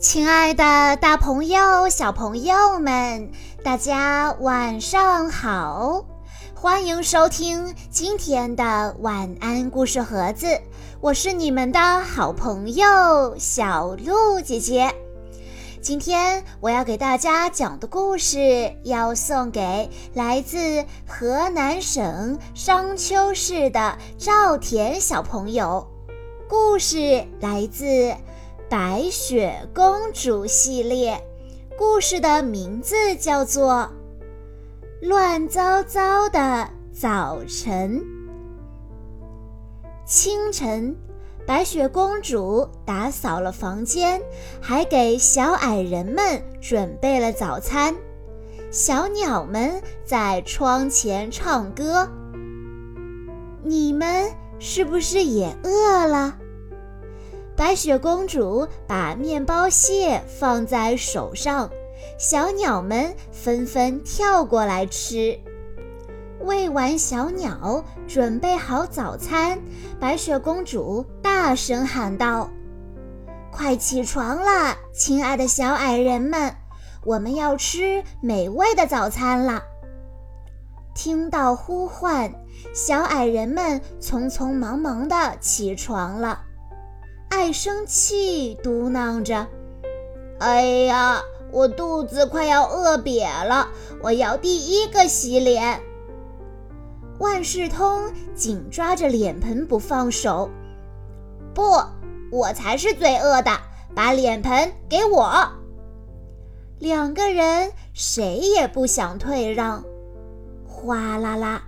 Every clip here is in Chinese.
亲爱的，大朋友、小朋友们，大家晚上好！欢迎收听今天的晚安故事盒子，我是你们的好朋友小鹿姐姐。今天我要给大家讲的故事，要送给来自河南省商丘市的赵田小朋友。故事来自。白雪公主系列故事的名字叫做《乱糟糟的早晨》。清晨，白雪公主打扫了房间，还给小矮人们准备了早餐。小鸟们在窗前唱歌。你们是不是也饿了？白雪公主把面包屑放在手上，小鸟们纷纷跳过来吃。喂完小鸟，准备好早餐，白雪公主大声喊道：“快起床了，亲爱的小矮人们，我们要吃美味的早餐了！”听到呼唤，小矮人们匆匆忙忙地起床了。爱生气，嘟囔着：“哎呀，我肚子快要饿瘪了，我要第一个洗脸。”万事通紧抓着脸盆不放手：“不，我才是最饿的，把脸盆给我！”两个人谁也不想退让，哗啦啦。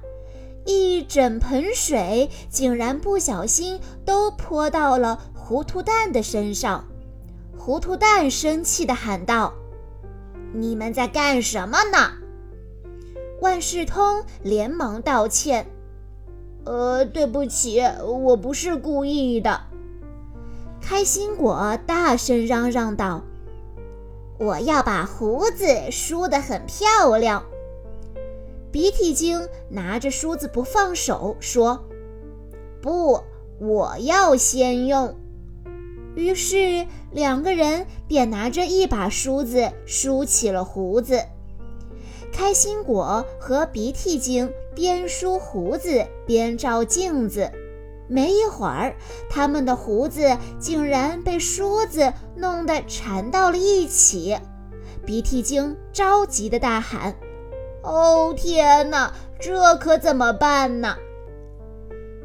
一整盆水竟然不小心都泼到了糊涂蛋的身上，糊涂蛋生气地喊道：“你们在干什么呢？”万事通连忙道歉：“呃，对不起，我不是故意的。”开心果大声嚷嚷道：“我要把胡子梳得很漂亮。”鼻涕精拿着梳子不放手，说：“不，我要先用。”于是两个人便拿着一把梳子梳起了胡子。开心果和鼻涕精边梳胡子边照镜子，没一会儿，他们的胡子竟然被梳子弄得缠到了一起。鼻涕精着急地大喊。哦天哪，这可怎么办呢？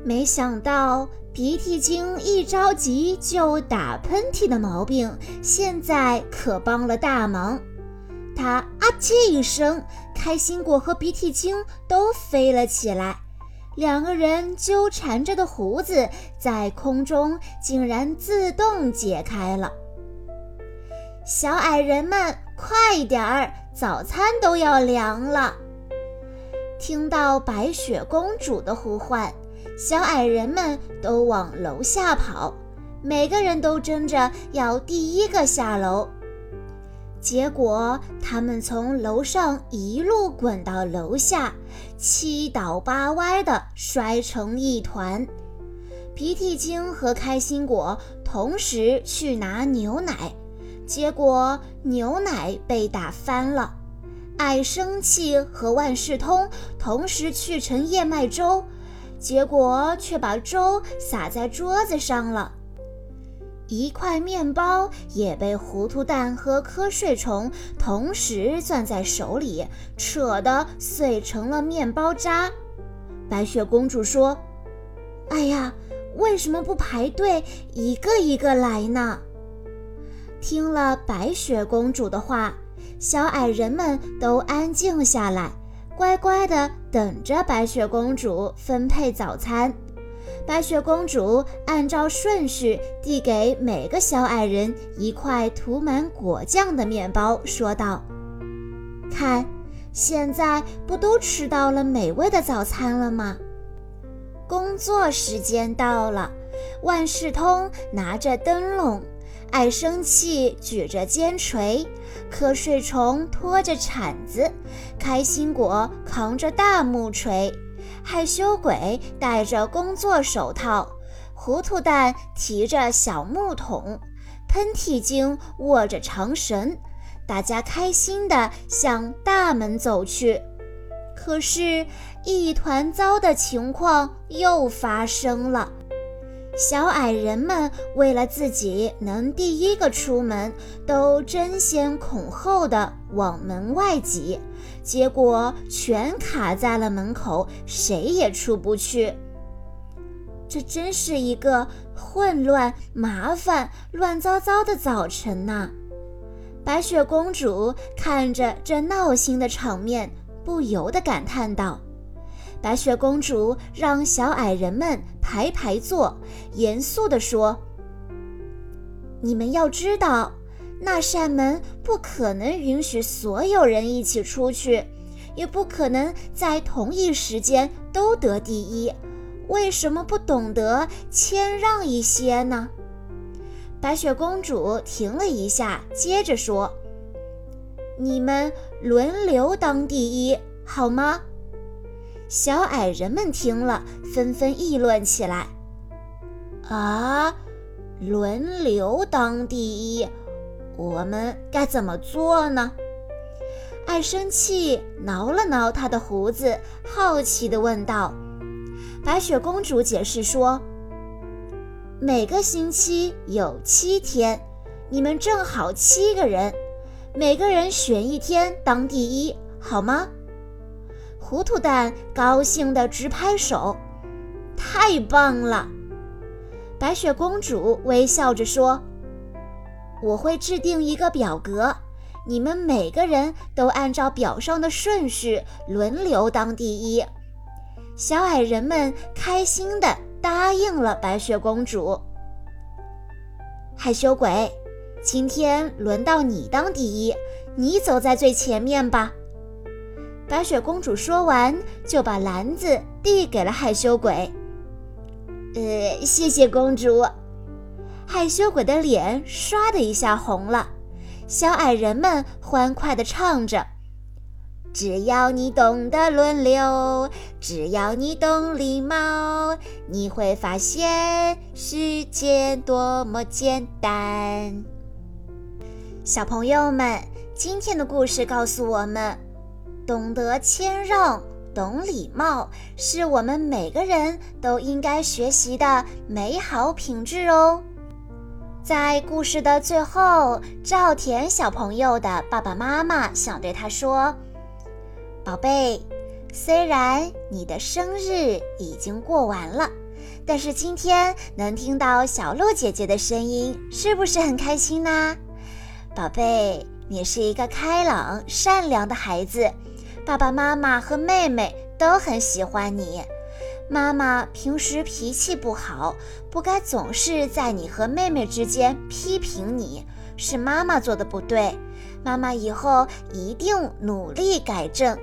没想到鼻涕精一着急就打喷嚏的毛病，现在可帮了大忙。他啊嚏一声，开心果和鼻涕精都飞了起来，两个人纠缠着的胡子在空中竟然自动解开了。小矮人们，快点儿！早餐都要凉了。听到白雪公主的呼唤，小矮人们都往楼下跑，每个人都争着要第一个下楼。结果，他们从楼上一路滚到楼下，七倒八歪的摔成一团。鼻涕精和开心果同时去拿牛奶，结果牛奶被打翻了。爱生气和万事通同时去盛燕麦粥，结果却把粥洒在桌子上了。一块面包也被糊涂蛋和瞌睡虫同时攥在手里，扯得碎成了面包渣。白雪公主说：“哎呀，为什么不排队一个一个来呢？”听了白雪公主的话。小矮人们都安静下来，乖乖地等着白雪公主分配早餐。白雪公主按照顺序递给每个小矮人一块涂满果酱的面包，说道：“看，现在不都吃到了美味的早餐了吗？”工作时间到了，万事通拿着灯笼。爱生气举着尖锤，瞌睡虫拖着铲子，开心果扛着大木锤，害羞鬼戴着工作手套，糊涂蛋提着小木桶，喷嚏精握着长绳，大家开心地向大门走去。可是，一团糟的情况又发生了。小矮人们为了自己能第一个出门，都争先恐后的往门外挤，结果全卡在了门口，谁也出不去。这真是一个混乱、麻烦、乱糟糟的早晨呐！白雪公主看着这闹心的场面，不由得感叹道。白雪公主让小矮人们排排坐，严肃地说：“你们要知道，那扇门不可能允许所有人一起出去，也不可能在同一时间都得第一。为什么不懂得谦让一些呢？”白雪公主停了一下，接着说：“你们轮流当第一，好吗？”小矮人们听了，纷纷议论起来：“啊，轮流当第一，我们该怎么做呢？”爱生气挠了挠他的胡子，好奇地问道。白雪公主解释说：“每个星期有七天，你们正好七个人，每个人选一天当第一，好吗？”糊涂蛋高兴地直拍手，太棒了！白雪公主微笑着说：“我会制定一个表格，你们每个人都按照表上的顺序轮流当第一。”小矮人们开心地答应了白雪公主。害羞鬼，今天轮到你当第一，你走在最前面吧。白雪公主说完，就把篮子递给了害羞鬼。呃，谢谢公主。害羞鬼的脸唰的一下红了。小矮人们欢快地唱着：“只要你懂得轮流，只要你懂礼貌，你会发现世界多么简单。”小朋友们，今天的故事告诉我们。懂得谦让、懂礼貌，是我们每个人都应该学习的美好品质哦。在故事的最后，赵田小朋友的爸爸妈妈想对他说：“宝贝，虽然你的生日已经过完了，但是今天能听到小鹿姐姐的声音，是不是很开心呢？宝贝，你是一个开朗、善良的孩子。”爸爸妈妈和妹妹都很喜欢你。妈妈平时脾气不好，不该总是在你和妹妹之间批评你，是妈妈做的不对。妈妈以后一定努力改正。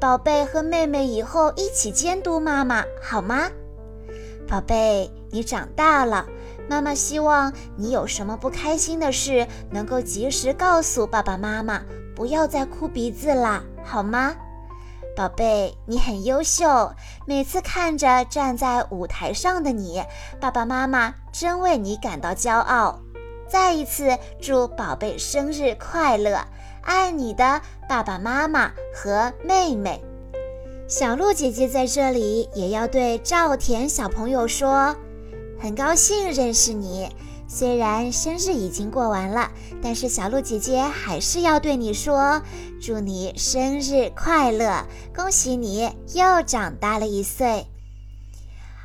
宝贝和妹妹以后一起监督妈妈，好吗？宝贝，你长大了，妈妈希望你有什么不开心的事，能够及时告诉爸爸妈妈。不要再哭鼻子啦，好吗，宝贝？你很优秀，每次看着站在舞台上的你，爸爸妈妈真为你感到骄傲。再一次祝宝贝生日快乐，爱你的爸爸妈妈和妹妹。小鹿姐姐在这里也要对赵田小朋友说，很高兴认识你。虽然生日已经过完了，但是小鹿姐姐还是要对你说：祝你生日快乐，恭喜你又长大了一岁。